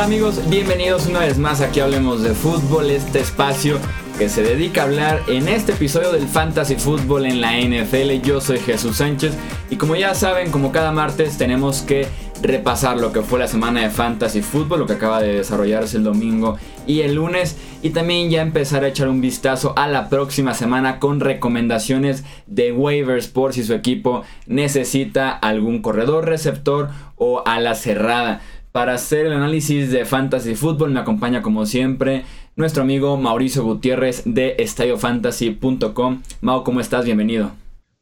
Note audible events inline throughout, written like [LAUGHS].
amigos? Bienvenidos una vez más aquí Hablemos de Fútbol, este espacio que se dedica a hablar en este episodio del Fantasy Fútbol en la NFL. Yo soy Jesús Sánchez y como ya saben, como cada martes tenemos que repasar lo que fue la semana de Fantasy Fútbol, lo que acaba de desarrollarse el domingo y el lunes y también ya empezar a echar un vistazo a la próxima semana con recomendaciones de waivers por si su equipo necesita algún corredor receptor o ala cerrada. Para hacer el análisis de Fantasy Football me acompaña como siempre nuestro amigo Mauricio Gutiérrez de estadiofantasy.com. Mau, ¿cómo estás? Bienvenido.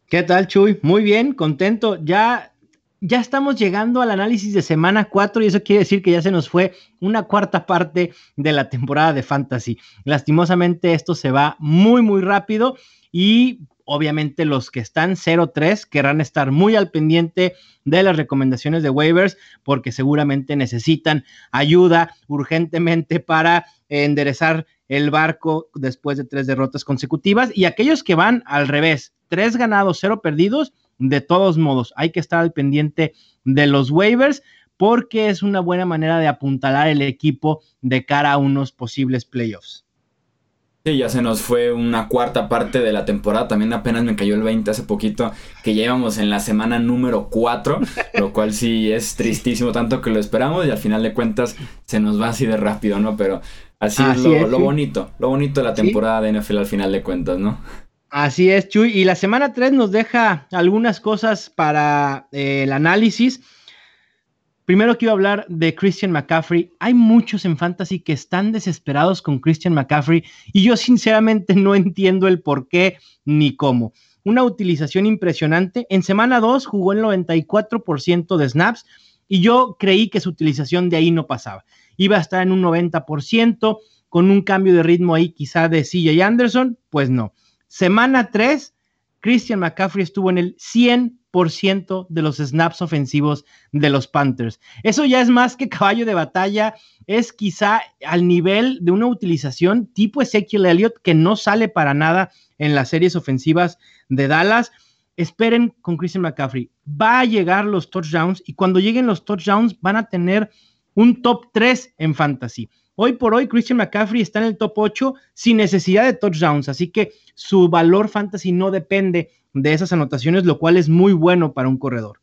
¿Qué tal, Chuy? Muy bien, contento. Ya, ya estamos llegando al análisis de semana 4 y eso quiere decir que ya se nos fue una cuarta parte de la temporada de Fantasy. Lastimosamente esto se va muy, muy rápido y Obviamente los que están 0-3 querrán estar muy al pendiente de las recomendaciones de waivers porque seguramente necesitan ayuda urgentemente para enderezar el barco después de tres derrotas consecutivas. Y aquellos que van al revés, tres ganados, cero perdidos, de todos modos hay que estar al pendiente de los waivers porque es una buena manera de apuntalar el equipo de cara a unos posibles playoffs. Sí, ya se nos fue una cuarta parte de la temporada. También apenas me cayó el 20 hace poquito, que ya íbamos en la semana número 4, lo cual sí es tristísimo, tanto que lo esperamos y al final de cuentas se nos va así de rápido, ¿no? Pero así, es, lo, bonito, lo bonito de la temporada de NFL al final de cuentas, ¿no? Así es, Chuy. Y la semana 3 nos deja algunas cosas para eh, el análisis. Primero quiero hablar de Christian McCaffrey. Hay muchos en Fantasy que están desesperados con Christian McCaffrey y yo sinceramente no entiendo el por qué ni cómo. Una utilización impresionante. En semana 2 jugó el 94% de snaps y yo creí que su utilización de ahí no pasaba. Iba a estar en un 90% con un cambio de ritmo ahí quizá de CJ Anderson. Pues no. Semana 3, Christian McCaffrey estuvo en el 100 ciento de los snaps ofensivos de los Panthers. Eso ya es más que caballo de batalla, es quizá al nivel de una utilización tipo Ezekiel Elliott que no sale para nada en las series ofensivas de Dallas. Esperen con Christian McCaffrey. Va a llegar los touchdowns y cuando lleguen los touchdowns van a tener un top 3 en fantasy. Hoy por hoy, Christian McCaffrey está en el top 8 sin necesidad de touchdowns, así que su valor fantasy no depende de esas anotaciones, lo cual es muy bueno para un corredor.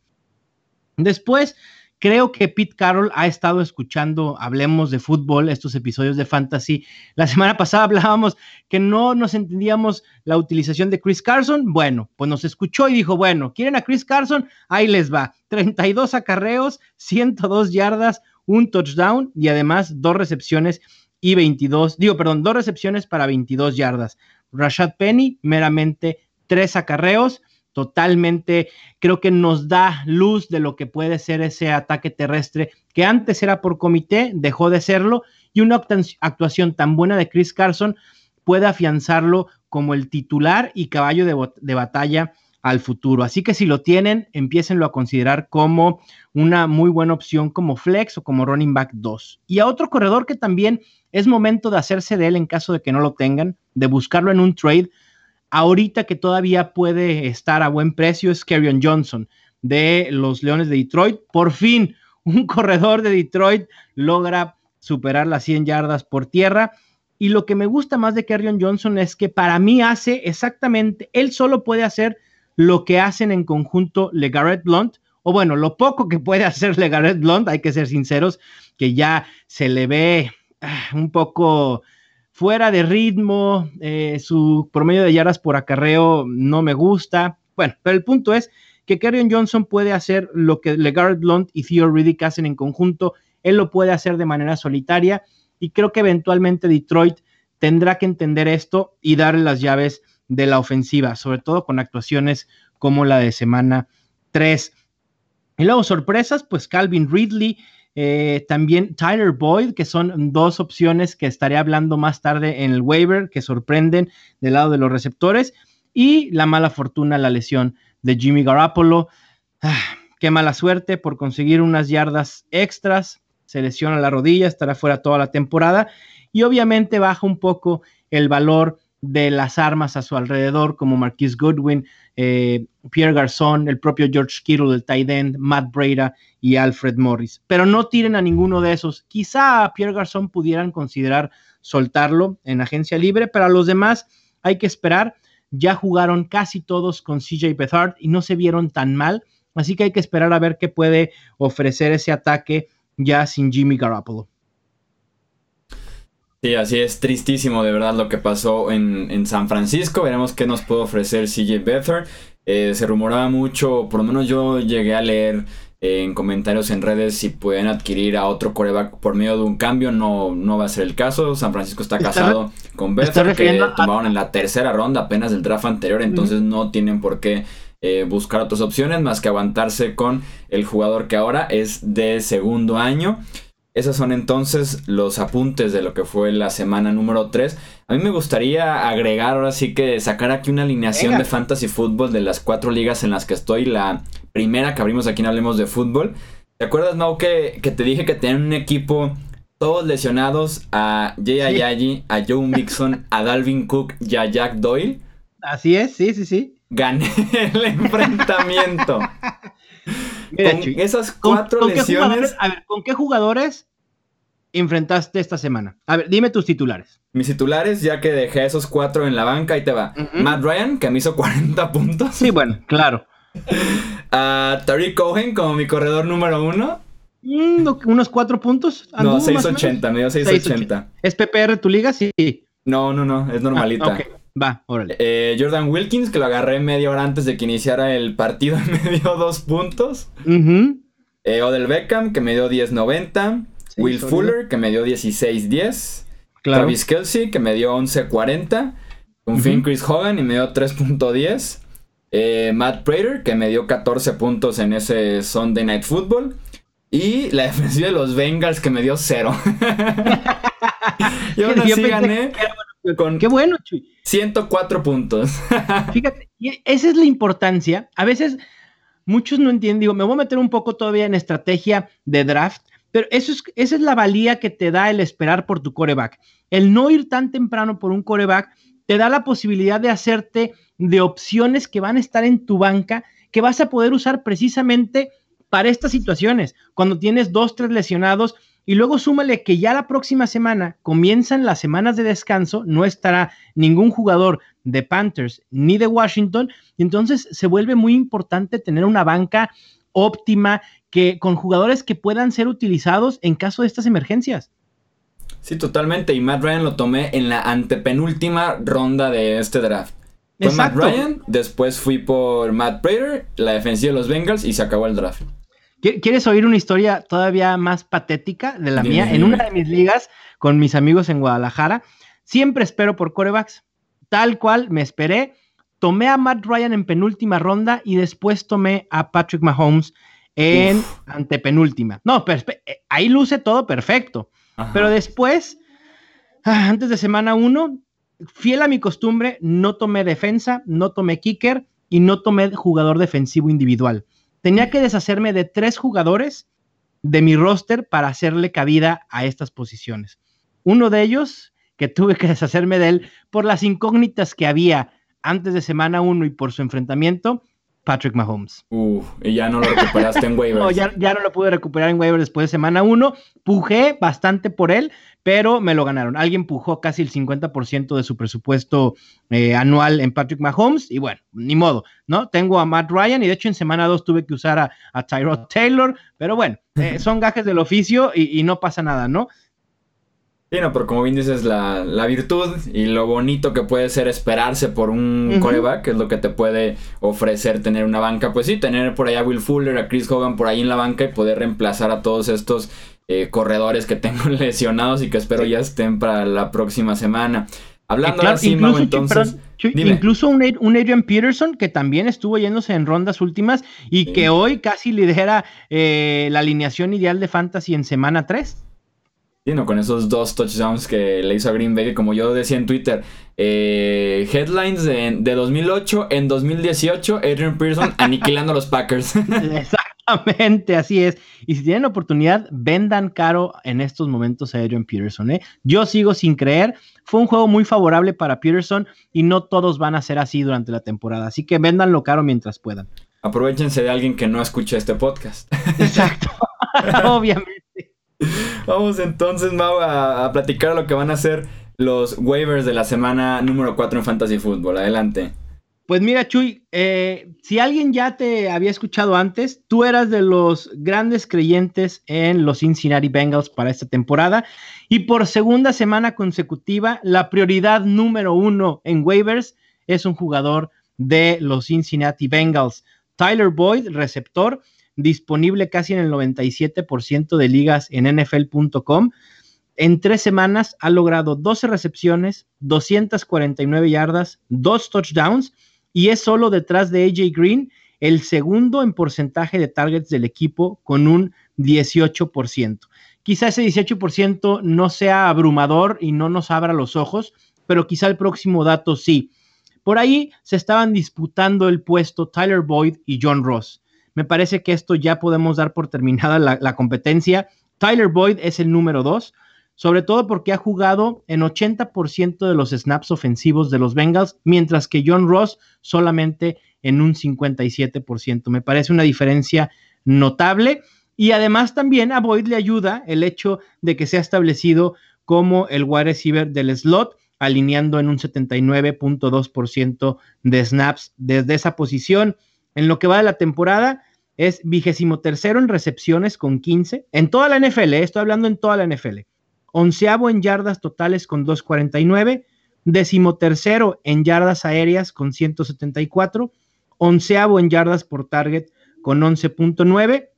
Después, creo que Pete Carroll ha estado escuchando, hablemos de fútbol, estos episodios de fantasy. La semana pasada hablábamos que no nos entendíamos la utilización de Chris Carson. Bueno, pues nos escuchó y dijo, bueno, ¿quieren a Chris Carson? Ahí les va. 32 acarreos, 102 yardas, un touchdown y además dos recepciones y 22, digo, perdón, dos recepciones para 22 yardas. Rashad Penny, meramente tres acarreos. Totalmente, creo que nos da luz de lo que puede ser ese ataque terrestre que antes era por comité, dejó de serlo, y una actuación tan buena de Chris Carson puede afianzarlo como el titular y caballo de, de batalla al futuro. Así que si lo tienen, empiecenlo a considerar como una muy buena opción como flex o como running back 2. Y a otro corredor que también es momento de hacerse de él en caso de que no lo tengan, de buscarlo en un trade, ahorita que todavía puede estar a buen precio es Kerryon Johnson de los Leones de Detroit. Por fin, [LAUGHS] un corredor de Detroit logra superar las 100 yardas por tierra. Y lo que me gusta más de Kerryon Johnson es que para mí hace exactamente, él solo puede hacer lo que hacen en conjunto LeGarrette Blunt, o bueno, lo poco que puede hacer [LAUGHS] LeGarrette Blunt, hay que ser sinceros, que ya se le ve ah, un poco fuera de ritmo, eh, su promedio de yardas por acarreo no me gusta. Bueno, pero el punto es que Kerryon Johnson puede hacer lo que LeGarrette Blunt y Theo Riddick hacen en conjunto, él lo puede hacer de manera solitaria y creo que eventualmente Detroit tendrá que entender esto y darle las llaves de la ofensiva, sobre todo con actuaciones como la de semana 3. Y luego sorpresas, pues Calvin Ridley eh, también Tyler Boyd, que son dos opciones que estaré hablando más tarde en el waiver, que sorprenden del lado de los receptores. Y la mala fortuna, la lesión de Jimmy Garoppolo. Ah, qué mala suerte por conseguir unas yardas extras. Se lesiona la rodilla, estará fuera toda la temporada. Y obviamente baja un poco el valor de las armas a su alrededor, como Marquise Goodwin, eh, Pierre Garzón, el propio George Kittle, el tight end, Matt Breda y Alfred Morris. Pero no tiren a ninguno de esos. Quizá a Pierre Garzón pudieran considerar soltarlo en agencia libre, pero a los demás hay que esperar. Ya jugaron casi todos con CJ Bethard y no se vieron tan mal, así que hay que esperar a ver qué puede ofrecer ese ataque ya sin Jimmy Garoppolo. Sí, así es tristísimo de verdad lo que pasó en, San Francisco. Veremos qué nos puede ofrecer CJ Beathard. Eh, se rumoraba mucho, por lo menos yo llegué a leer eh, en comentarios en redes si pueden adquirir a otro coreback por medio de un cambio. No, no va a ser el caso. San Francisco está casado con Beathard, que tomaron en la tercera ronda apenas del draft anterior, entonces no tienen por qué eh, buscar otras opciones más que aguantarse con el jugador que ahora es de segundo año. Esos son entonces los apuntes de lo que fue la semana número 3. A mí me gustaría agregar ahora sí que sacar aquí una alineación de fantasy fútbol de las cuatro ligas en las que estoy. La primera que abrimos aquí en Hablemos de Fútbol. ¿Te acuerdas, Mau, que, te dije que tenían un equipo todos lesionados a Jay Ayayi, a Joe Mixon, a Dalvin Cook y a Jack Doyle? Así es, sí, sí, sí. Gané el [LAUGHS] enfrentamiento. Con esas cuatro lesiones. a ver, ¿con qué jugadores enfrentaste esta semana? A ver, dime tus titulares. Mis titulares, ya que dejé esos cuatro en la banca, y te va. Matt Ryan, que me hizo [LAUGHS] 40 puntos. Sí, bueno, claro. A [LAUGHS] Tariq Cohen como mi corredor número uno. Mm, unos cuatro puntos. No, 680, me dio 680. ¿Es PPR tu liga? Sí. No, no, no, es normalita. Ah, Va, órale. Eh, Jordan Wilkins, que lo agarré media hora antes de que iniciara el partido, [LAUGHS] me dio dos puntos. Eh, Odell Beckham, que me dio 10.90. Will Fuller, que me dio 16.10. Claro. Travis Kelsey, que me dio 11.40. Un fin Chris Hogan y me dio 3.10. Eh, Matt Prater, que me dio 14 puntos en ese Sunday Night Football. Y la defensiva de los Bengals, que me dio 0. [LAUGHS] [LAUGHS] y aún así gané. Con Qué bueno, Chuy. 104 puntos. [LAUGHS] Fíjate, esa es la importancia. A veces muchos no entienden. Digo, me voy a meter un poco todavía en estrategia de draft, pero eso es, esa es la valía que te da el esperar por tu coreback. El no ir tan temprano por un coreback te da la posibilidad de hacerte de opciones que van a estar en tu banca, que vas a poder usar precisamente para estas situaciones. Cuando tienes dos, tres lesionados y luego súmale que ya la próxima semana comienzan las semanas de descanso, no estará ningún jugador de Panthers ni de Washington, y entonces se vuelve muy importante tener una banca óptima que con jugadores que puedan ser utilizados en caso de estas emergencias. Sí, totalmente. Y Matt Ryan lo tomé en la antepenúltima ronda de este draft. Fue Matt Ryan, después fui por Matt Prater, la defensiva de los Bengals y se acabó el draft. ¿Quieres oír una historia todavía más patética de la mía? En una de mis ligas con mis amigos en Guadalajara, siempre espero por corebacks. Tal cual me esperé. Tomé a Matt Ryan en penúltima ronda y después tomé a Patrick Mahomes en antepenúltima. No, pero eh, ahí luce todo perfecto. Pero después, ah, antes de semana uno, fiel a mi costumbre, no tomé defensa, no tomé kicker y no tomé jugador defensivo individual tenía que deshacerme de tres jugadores de mi roster para hacerle cabida a estas posiciones. Uno de ellos, que tuve que deshacerme de él por las incógnitas que había antes de semana 1 y por su enfrentamiento, Patrick Mahomes. Uh, y ya no lo recuperaste en [LAUGHS] waivers. no, ya, ya, no lo pude recuperar en waivers después de semana 1. Pujé bastante por él, pero me lo ganaron. Alguien pujó casi el 50% de su presupuesto eh, anual en Patrick Mahomes y bueno, ni modo, ¿no? Tengo a Matt Ryan y de hecho en semana 2 tuve que usar a, a Tyrod Taylor, pero bueno, eh, [LAUGHS] son gajes del oficio y, y no pasa nada, ¿no? Sí, no, pero como bien dices, la, virtud y lo bonito que puede ser esperarse por un coreback, que es lo que te puede ofrecer tener una banca. Pues sí, tener por allá a Will Fuller, a Chris Hogan por ahí en la banca y poder reemplazar a todos estos eh, corredores que tengo [LAUGHS] lesionados y que espero ya estén para la próxima semana. Hablando de así, incluso, entonces. incluso un, Adrian Peterson que también estuvo yéndose en rondas últimas y que hoy casi lidera eh, la alineación ideal de Fantasy en semana 3 con esos dos touchdowns que le hizo a Green Bay, como yo decía en Twitter, eh, headlines de, 2008, en 2018, Adrian Pearson [LAUGHS] aniquilando a los Packers. Exactamente, así es. Y si tienen oportunidad, vendan caro en estos momentos a Adrian Peterson. ¿eh? Yo sigo sin creer. Fue un juego muy favorable para Peterson y no todos van a ser así durante la temporada. Así que véndanlo caro mientras puedan. Aprovechense de alguien que no escuche este podcast. Exacto, [LAUGHS] [LAUGHS] obviamente. [LAUGHS] Vamos entonces, Mau, a, platicar lo que van a ser los waivers de la semana número 4 en Fantasy Football. Adelante. Pues mira, Chuy, eh, si alguien ya te había escuchado antes, tú eras de los grandes creyentes en los Cincinnati Bengals para esta temporada y por segunda semana consecutiva, la prioridad número uno en waivers es un jugador de los Cincinnati Bengals. Tyler Boyd, receptor, disponible casi en el 97% de ligas en NFL.com. En tres semanas ha logrado 12 recepciones, 249 yardas, dos touchdowns y es solo detrás de AJ Green el segundo en porcentaje de targets del equipo con un 18%. Quizá ese 18% no sea abrumador y no nos abra los ojos, pero quizá el próximo dato sí. Por ahí se estaban disputando el puesto Tyler Boyd y John Ross. Me parece que esto ya podemos dar por terminada la, competencia. Tyler Boyd es el número 2, sobre todo porque ha jugado en 80% de los snaps ofensivos de los Bengals, mientras que John Ross solamente en un 57%. Me parece una diferencia notable. Y además también a Boyd le ayuda el hecho de que se ha establecido como el wide receiver del slot, alineando en un 79.2% de snaps desde esa posición. En lo que va de la temporada, es vigésimo tercero en recepciones con 15. En toda la NFL, eh, estoy hablando en toda la NFL onceavo en yardas totales con 249, decimotercero en yardas aéreas con 174, onceavo en yardas por target con 11.9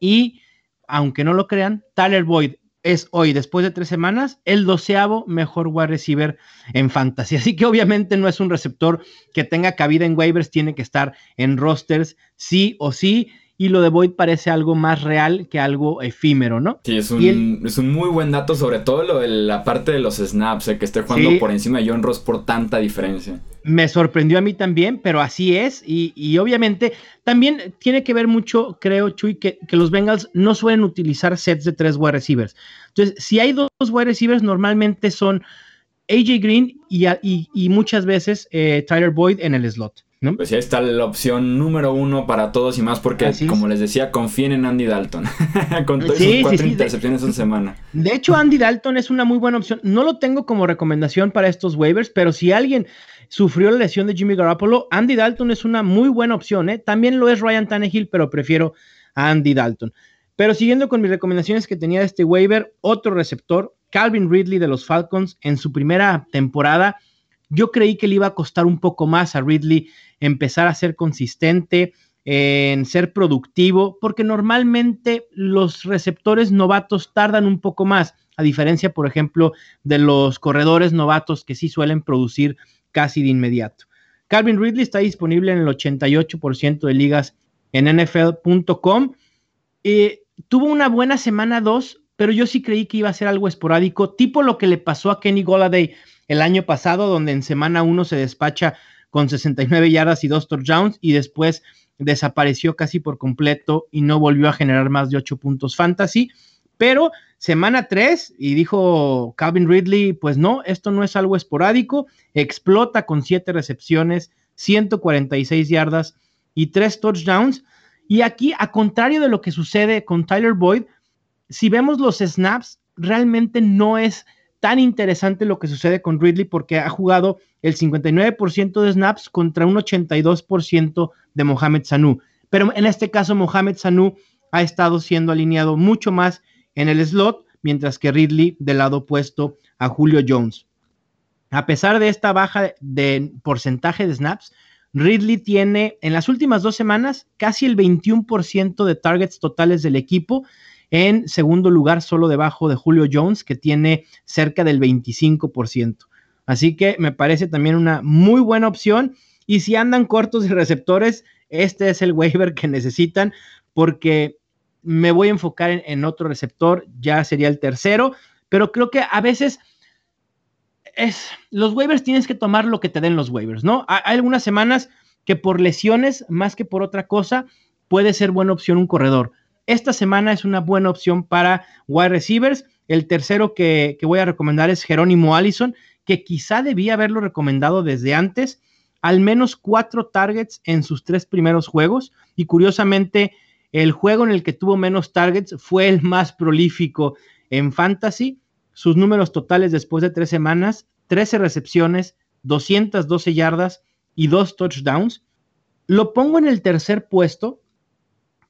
y, aunque no lo crean, Tyler Boyd es hoy, después de tres semanas, el doceavo mejor wide receiver en fantasy. Así que obviamente no es un receptor que tenga cabida en waivers, tiene que estar en rosters sí o sí y lo de Boyd parece algo más real que algo efímero, ¿no? Sí, es un, es un muy buen dato, sobre todo lo de la parte de los snaps, eh, que esté jugando por encima de John Ross por tanta diferencia. Me sorprendió a mí también, pero así es, y, obviamente también tiene que ver mucho, creo, Chuy, que, que, los Bengals no suelen utilizar sets de tres wide receivers. Entonces, si hay dos wide receivers, normalmente son AJ Green y, y, muchas veces eh, Tyler Boyd en el slot. Pues ahí está la opción número uno para todos y más porque, como les decía, confíen en Andy Dalton. [LAUGHS] Con todas sus cuatro intercepciones en semana. De hecho, Andy Dalton es una muy buena opción. No lo tengo como recomendación para estos waivers, pero si alguien sufrió la lesión de Jimmy Garoppolo, Andy Dalton es una muy buena opción. ¿eh? También lo es Ryan Tannehill, pero prefiero a Andy Dalton. Pero siguiendo con mis recomendaciones que tenía de este waiver, otro receptor, Calvin Ridley de los Falcons, en su primera temporada, yo creí que le iba a costar un poco más a Ridley empezar a ser consistente, en ser productivo, porque normalmente los receptores novatos tardan un poco más, a diferencia, por ejemplo, de los corredores novatos que sí suelen producir casi de inmediato. Calvin Ridley está disponible en el 88% de ligas en NFL.com. Eh, tuvo una buena semana 2, pero yo sí creí que iba a ser algo esporádico, tipo lo que le pasó a Kenny Goladay el año pasado, donde en semana 1 se despacha con 69 yardas y dos touchdowns y después desapareció casi por completo y no volvió a generar más de 8 puntos fantasy. Pero semana 3 y dijo Calvin Ridley, pues no, esto no es algo esporádico, explota con 7 recepciones, 146 yardas y 3 touchdowns. Y aquí, a contrario de lo que sucede con Tyler Boyd, si vemos los snaps, realmente no es tan interesante lo que sucede con Ridley porque ha jugado el 59% de snaps contra un 82% de Mohamed Sanu. Pero en este caso, Mohamed Sanu ha estado siendo alineado mucho más en el slot, mientras que Ridley del lado opuesto a Julio Jones. A pesar de esta baja de porcentaje de snaps, Ridley tiene en las últimas dos semanas casi el 21% de targets totales del equipo en segundo lugar, solo debajo de Julio Jones, que tiene cerca del 25%. Así que me parece también una muy buena opción. Y si andan cortos de receptores, este es el waiver que necesitan porque me voy a enfocar en, otro receptor, ya sería el tercero, pero creo que a veces es, los waivers tienes que tomar lo que te den los waivers, ¿no? Hay algunas semanas que por lesiones, más que por otra cosa, puede ser buena opción un corredor. Esta semana es una buena opción para wide receivers. El tercero que, voy a recomendar es Jerónimo Allison, que quizá debía haberlo recomendado desde antes. Al menos cuatro targets en sus tres primeros juegos. Y curiosamente, el juego en el que tuvo menos targets fue el más prolífico en fantasy. Sus números totales después de tres semanas, 13 recepciones, 212 yardas y dos touchdowns. Lo pongo en el tercer puesto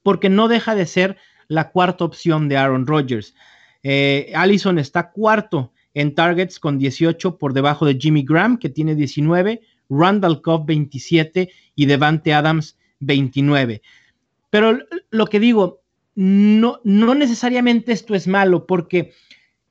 porque no deja de ser la cuarta opción de Aaron Rodgers. Eh, Allison está cuarto en targets con 18 por debajo de Jimmy Graham, que tiene 19, Randall Cobb 27 y Devante Adams 29. Pero lo que digo, no, no necesariamente esto es malo, porque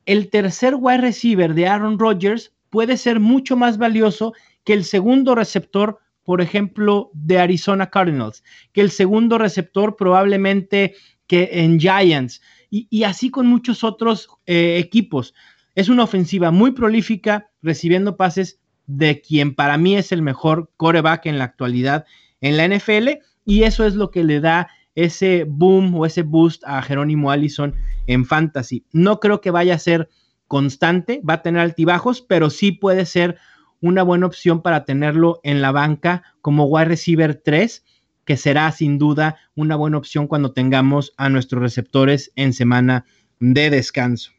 el tercer wide receiver de Aaron Rodgers puede ser mucho más valioso que el segundo receptor, por ejemplo, de Arizona Cardinals, que el segundo receptor probablemente que en Giants, y, así con muchos otros eh, equipos. Es una ofensiva muy prolífica, recibiendo pases de quien para mí es el mejor coreback en la actualidad en la NFL, y eso es lo que le da ese boom o ese boost a Jerónimo Allison en fantasy. No creo que vaya a ser constante, va a tener altibajos, pero sí puede ser una buena opción para tenerlo en la banca como wide receiver 3, que será sin duda una buena opción cuando tengamos a nuestros receptores en semana de descanso.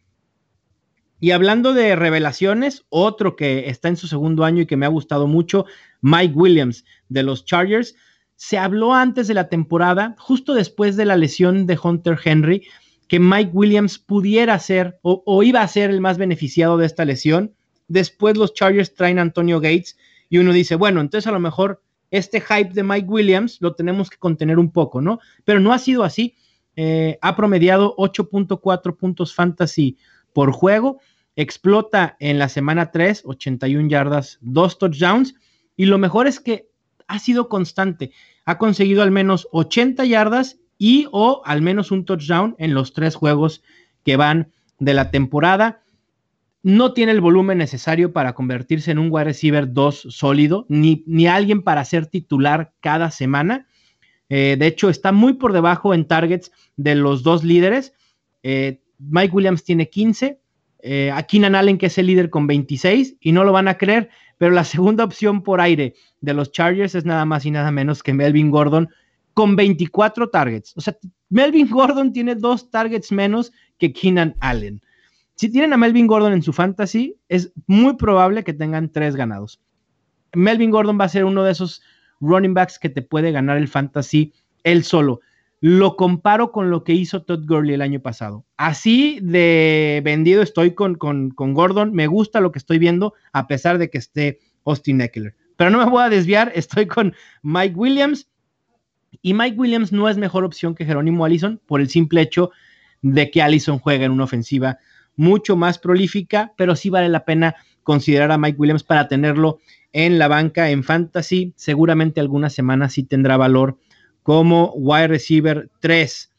Y hablando de revelaciones, otro que está en su segundo año y que me ha gustado mucho, Mike Williams de los Chargers. Se habló antes de la temporada, justo después de la lesión de Hunter Henry, que Mike Williams pudiera ser o, iba a ser el más beneficiado de esta lesión. Después los Chargers traen a Antonio Gates y uno dice, bueno, entonces a lo mejor este hype de Mike Williams lo tenemos que contener un poco, ¿no? Pero no ha sido así. Eh, ha promediado 8.4 puntos fantasy por juego. Explota en la semana 3, 81 yardas, 2 touchdowns. Y lo mejor es que ha sido constante. Ha conseguido al menos 80 yardas y o al menos un touchdown en los tres juegos que van de la temporada. No tiene el volumen necesario para convertirse en un wide receiver 2 sólido, ni, ni alguien para ser titular cada semana. Eh, de hecho, está muy por debajo en targets de los dos líderes. Eh, Mike Williams tiene 15, eh, Keenan Allen, que es el líder con 26, y no lo van a creer, pero la [LAUGHS] segunda opción por aire de los Chargers es nada más y nada menos que Melvin Gordon con 24 targets. O sea, Melvin Gordon tiene dos targets menos que Keenan Allen. Si tienen a Melvin Gordon en su fantasy, es muy probable que tengan tres ganados. Melvin Gordon va a ser uno de esos running backs que te puede ganar el fantasy él solo. Lo comparo con lo que hizo Todd Gurley el año pasado. Así de vendido estoy con, con, con Gordon. Me gusta lo que estoy viendo, a pesar de que esté Austin Eckler. Pero no me voy a desviar, estoy con Mike Williams y Mike Williams no es mejor opción que Jerónimo Allison por el simple hecho de que Allison juega en una ofensiva mucho más prolífica, pero sí vale la pena considerar a Mike Williams para tenerlo en la banca en fantasy. Seguramente algunas semanas sí tendrá valor como wide receiver 3.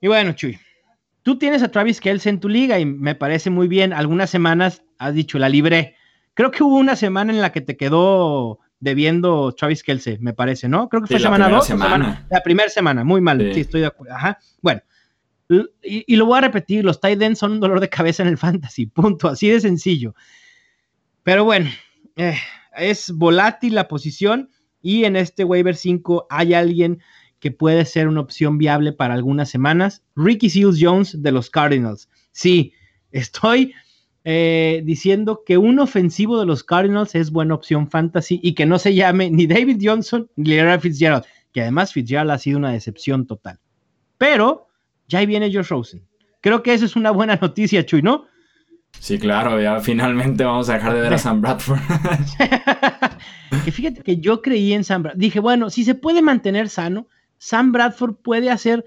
Y bueno, Chuy, tú tienes a Travis Kelce en tu liga y me parece muy bien. Algunas semanas has dicho la libre. Creo que hubo una semana en la que te quedó debiendo Travis Kelsey, me parece, ¿no? Creo que fue semana 2. la primera semana, muy mal, sí. estoy de acuerdo. Ajá. Bueno, y, lo voy a repetir, los tight ends son un dolor de cabeza en el fantasy, [LAUGHS] punto, así de sencillo. Pero bueno, eh, es volátil la posición y en este waiver 5 hay alguien que puede ser una opción viable para algunas semanas. Ricky Seals Jones de los Cardinals. Sí, estoy eh, diciendo que un ofensivo de los Cardinals es buena opción fantasy y que no se llame ni David Johnson ni Larry Fitzgerald, que además Fitzgerald ha sido una decepción total. Pero ya ahí viene Josh Rosen. Creo que esa es una buena noticia, Chuy, ¿no? Sí, claro, ya finalmente vamos a dejar de ver a Sam Bradford. [LAUGHS] que fíjate que yo creí en Sam Bradford. Dije, bueno, si se puede mantener sano, Sam Bradford puede hacer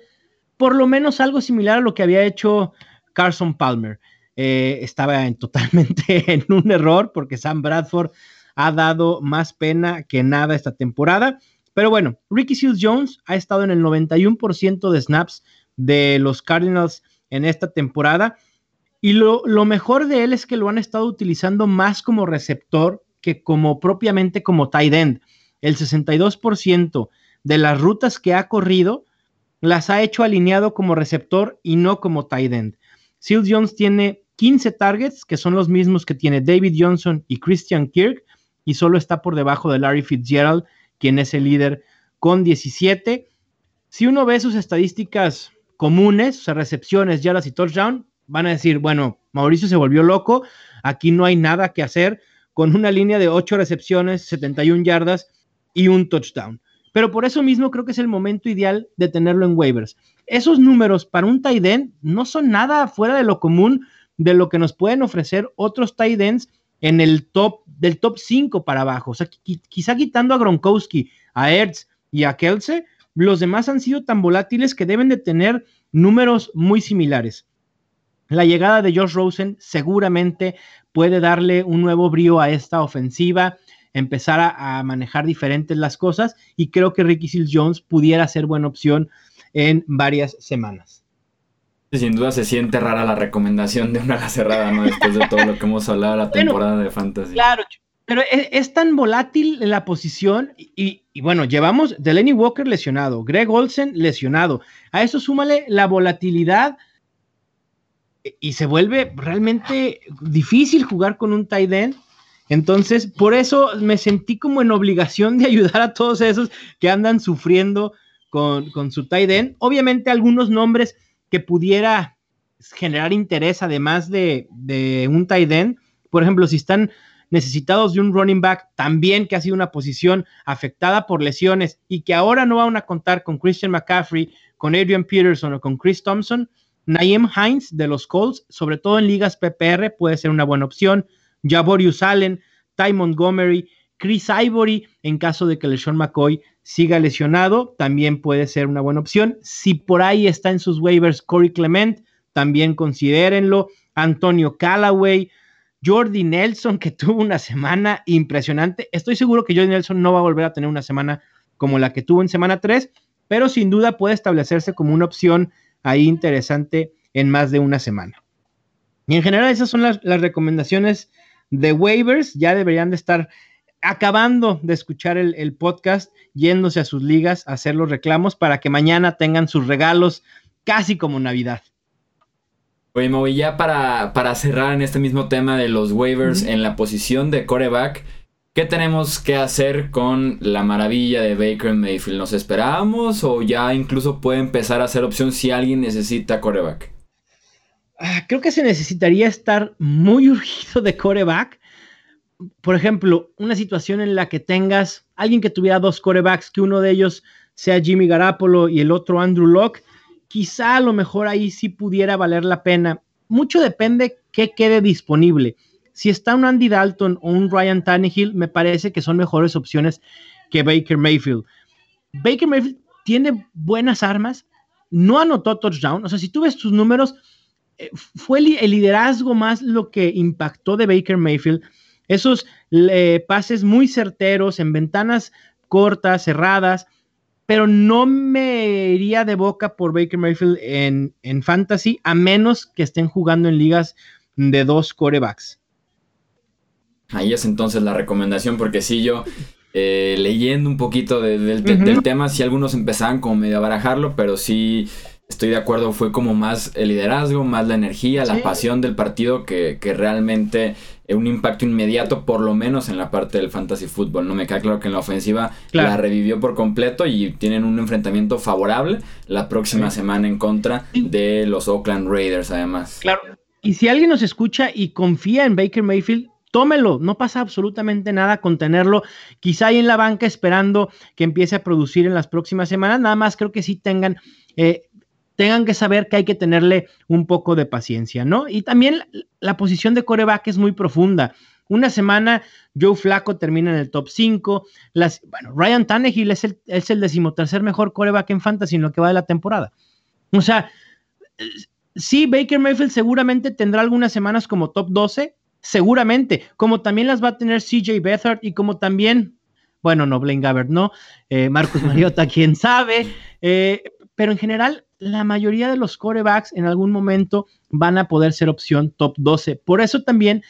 por lo menos algo similar a lo que había hecho Carson Palmer. Eh, estaba en, totalmente [LAUGHS] en un error porque Sam Bradford ha dado más pena que nada esta temporada. Pero bueno, Ricky Seals Jones ha estado en el 91% de snaps de los Cardinals en esta temporada. Y lo, lo, mejor de él es que lo han estado utilizando más como receptor que como propiamente como tight end. El 62% de las rutas que ha corrido las ha hecho alineado como receptor y no como tight end. Seals Jones tiene 15 targets, que son los mismos que tiene David Johnson y Christian Kirk, y solo está por debajo de Larry Fitzgerald, quien es el líder con 17. Si uno ve sus estadísticas comunes, o sea, recepciones, yardas y touchdown, van a decir, bueno, Mauricio se volvió loco, aquí no hay nada que hacer, con una línea de 8 recepciones, 71 yardas y un touchdown. Pero por eso mismo creo que es el momento ideal de tenerlo en waivers. Esos números para un tight end no son nada fuera de lo común de lo que nos pueden ofrecer otros tight ends en el top del top 5 para abajo. O sea, quizá quitando a Gronkowski, a Ertz y a Kelsey, los demás han sido tan volátiles que deben de tener números muy similares. La llegada de Josh Rosen seguramente puede darle un nuevo brío a esta ofensiva, empezar a, manejar diferentes las cosas y creo que Ricky Seals Jones pudiera ser buena opción en varias semanas. Sin duda se siente rara la recomendación de una cerrada, ¿no? Después de todo lo que hemos hablado la temporada de Fantasy. Claro, pero es, tan volátil la posición y, bueno, llevamos Delaney Walker lesionado, Greg Olsen lesionado. A eso súmale la volatilidad y se vuelve realmente difícil jugar con un tight end. Entonces, por eso me sentí como en obligación de ayudar a todos esos que andan sufriendo con, su tight end. Obviamente, algunos nombres que pudiera generar interés, además de, de un tight end. Por ejemplo, si están necesitados de un running back también que ha sido una posición afectada por lesiones y que ahora no van a contar con Christian McCaffrey, con Adrian Peterson o con Chris Thompson, Naeem Hines de los Colts, sobre todo en ligas PPR, puede ser una buena opción. Javorius Allen, Ty Montgomery, Chris Ivory, en caso de que LeSean McCoy siga lesionado, también puede ser una buena opción. Si por ahí está en sus waivers Corey Clement, también considérenlo. Antonio Callaway, Jordi Nelson, que [LAUGHS] tuvo una semana impresionante. Estoy seguro que Jordi Nelson no va a volver a tener una semana como la que tuvo en semana 3, pero sin duda puede establecerse como una opción ahí interesante en más de una semana. Y en general esas son las, recomendaciones de waivers. Ya deberían de estar acabando de escuchar el, podcast, yéndose a sus ligas a hacer los reclamos para que mañana tengan sus regalos casi como Navidad. Oye, Mo, ya para, para, cerrar en este mismo tema de los waivers en la posición de coreback, ¿Qué tenemos que hacer con la maravilla de Baker Mayfield? ¿Nos esperamos o ya incluso puede empezar a ser opción si alguien necesita coreback? Ah, creo que se necesitaría estar muy [LAUGHS] urgido de coreback. Por ejemplo, una situación en la que tengas alguien que tuviera dos corebacks, que uno de ellos sea Jimmy Garapolo y el otro Andrew Locke, quizá a lo mejor ahí sí pudiera valer la pena. Mucho depende qué quede disponible si está un Andy Dalton o un Ryan Tannehill, me parece que son mejores opciones que Baker Mayfield. Baker Mayfield tiene buenas armas, no anotó touchdown, o sea, si tú ves tus números, eh, fue el liderazgo más lo que impactó de Baker Mayfield. Esos pases muy certeros en ventanas cortas, cerradas, pero no me iría de boca por Baker Mayfield en, en fantasy, a menos que estén jugando en ligas de dos corebacks. Ahí es entonces la recomendación, porque si yo eh, leyendo un poquito del tema, si algunos empezaban como medio a barajarlo, pero sí estoy de acuerdo, fue como más el liderazgo, más la energía, la pasión del partido que, que realmente un impacto inmediato, por lo menos en la parte del fantasy fútbol. No me queda claro que en la ofensiva la revivió por completo y tienen un enfrentamiento favorable la próxima semana en contra de los Oakland Raiders, además. Claro. Y si alguien nos escucha y confía en Baker Mayfield, tómelo, no pasa absolutamente nada con tenerlo quizá ahí en la banca esperando que empiece a producir en las próximas semanas, nada más creo que sí tengan, eh, tengan que saber que hay que tenerle un poco de paciencia, ¿no? Y también la, posición de coreback es muy profunda. Una semana Joe Flaco termina en el top 5. Las, bueno, Ryan Tannehill es el, es el decimotercer mejor coreback en fantasy en lo que va de la temporada. O sea, sí, Baker Mayfield seguramente tendrá algunas semanas como top 12, seguramente, como también las va a tener CJ Beathard y como también, bueno, no, Blaine Gabbert, no, eh, Marcus [LAUGHS] Mariota, quién sabe, eh, pero en general, la mayoría de los corebacks en algún momento van a poder ser opción top 12. Por eso también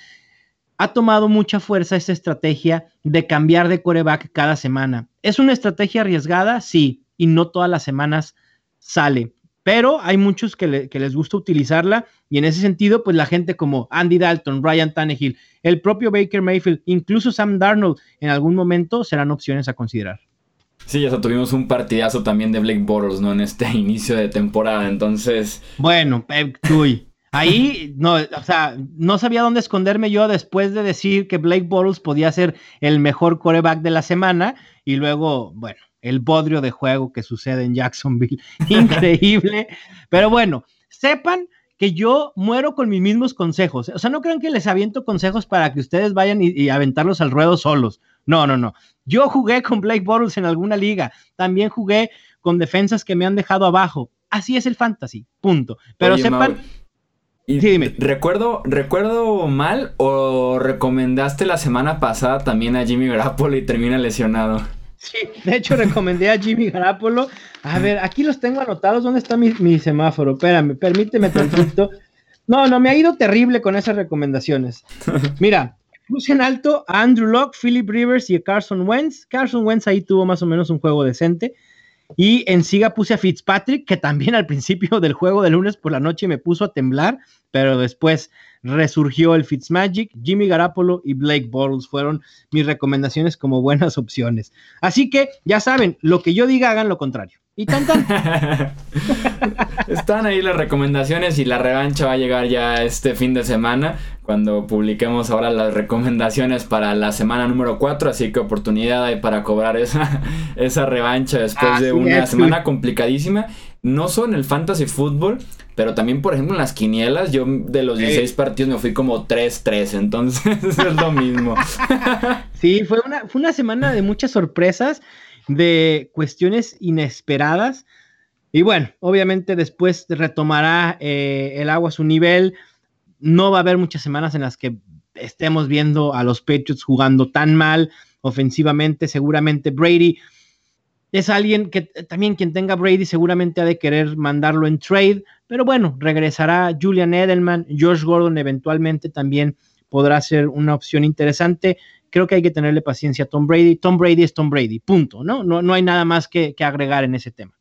ha tomado mucha fuerza esta estrategia de cambiar de coreback cada semana. ¿Es una estrategia arriesgada? Sí, y no todas las semanas sale. Pero hay muchos que, les gusta utilizarla y en ese sentido, pues la gente como Andy Dalton, Ryan Tannehill, el propio Baker Mayfield, incluso Sam Darnold, en algún momento serán opciones a considerar. Sí, ya tuvimos un partidazo también de Blake Bortles, ¿no? En este [LAUGHS] inicio de temporada, entonces... Bueno, uy, ahí, no, o sea, no sabía dónde esconderme yo después de decir que Blake Bortles podía ser el mejor coreback de la semana y luego, bueno, el bodrio de juego que sucede en Jacksonville. [LAUGHS] Increíble. Pero bueno, sepan que yo muero con mis mismos consejos. O sea, no crean que les aviento consejos para que ustedes vayan y, aventarlos al ruedo solos. No, no, no. Yo jugué con Blake Bortles en alguna liga. También jugué con defensas que me han dejado abajo. Así es el fantasy. Punto. Pero sepan. dime. ¿recuerdo, ¿Recuerdo mal o recomendaste la semana pasada también a Jimmy Garoppolo y termina lesionado? Sí, de hecho recomendé a Jimmy Garapolo. A ver, aquí los tengo anotados. ¿Dónde está mi, semáforo? Espérame, permíteme tantito. [LAUGHS] No, no, me ha ido terrible con esas recomendaciones. Mira, puse en alto a Andrew Locke, Philip Rivers y a Carson Wentz. Carson Wentz ahí tuvo más o menos un juego decente. Y en siga puse a Fitzpatrick, que también al [LAUGHS] principio del juego de lunes por la noche me puso a temblar, pero después resurgió el Fitzmagic, Jimmy Garapolo y Blake Bortles fueron mis recomendaciones como buenas [LAUGHS] opciones. Así que ya saben, lo que yo diga hagan lo contrario. Y tan [LAUGHS] Están ahí las recomendaciones y la revancha va a llegar ya este fin de semana cuando publiquemos ahora las recomendaciones para la semana número 4, así que oportunidad hay para cobrar esa, [LAUGHS] esa revancha después de una semana complicadísima, no solo en el fantasy fútbol, pero también, por ejemplo, en las quinielas, yo de los 16 partidos me fui como 3-3, entonces [LAUGHS] es lo mismo. sí, fue una, fue una semana de muchas sorpresas, de cuestiones inesperadas. Y bueno, obviamente después retomará eh, el agua a su nivel. No va a haber muchas semanas en las que estemos viendo a los Patriots jugando tan mal ofensivamente. Seguramente Brady es alguien que también quien tenga Brady seguramente ha de querer mandarlo en trade, pero bueno, regresará Julian Edelman, George Gordon eventualmente también podrá ser una opción interesante. Creo que hay que tenerle paciencia a Tom Brady. Tom Brady es Tom Brady, punto, ¿no? No, no hay nada más que, agregar en ese tema.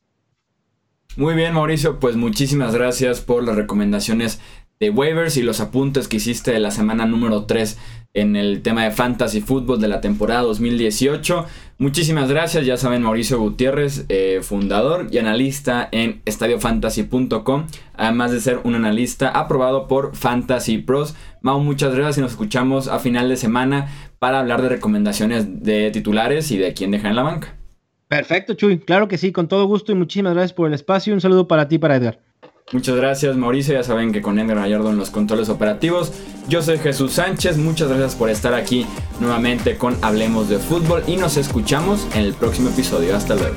Muy bien, Mauricio, pues muchísimas gracias por las recomendaciones de waivers y los apuntes que hiciste de la semana número 3 en el tema de fantasy fútbol de la temporada 2018. Muchísimas gracias, ya saben Mauricio Gutiérrez, eh, fundador y analista en estadiofantasy.com, además de ser un analista aprobado por Fantasy Pros. Mau, muchas gracias y nos escuchamos a final de semana para hablar de recomendaciones de titulares y de quién deja en la banca. Perfecto, Chuy, claro que sí, con todo gusto y muchísimas gracias por el espacio. Un saludo para ti, para Edgar. Muchas gracias Mauricio, ya saben que con Edgar Gallardo en los controles operativos. Yo soy Jesús Sánchez, muchas gracias por estar aquí nuevamente con Hablemos de Fútbol y nos escuchamos en el próximo episodio. Hasta luego.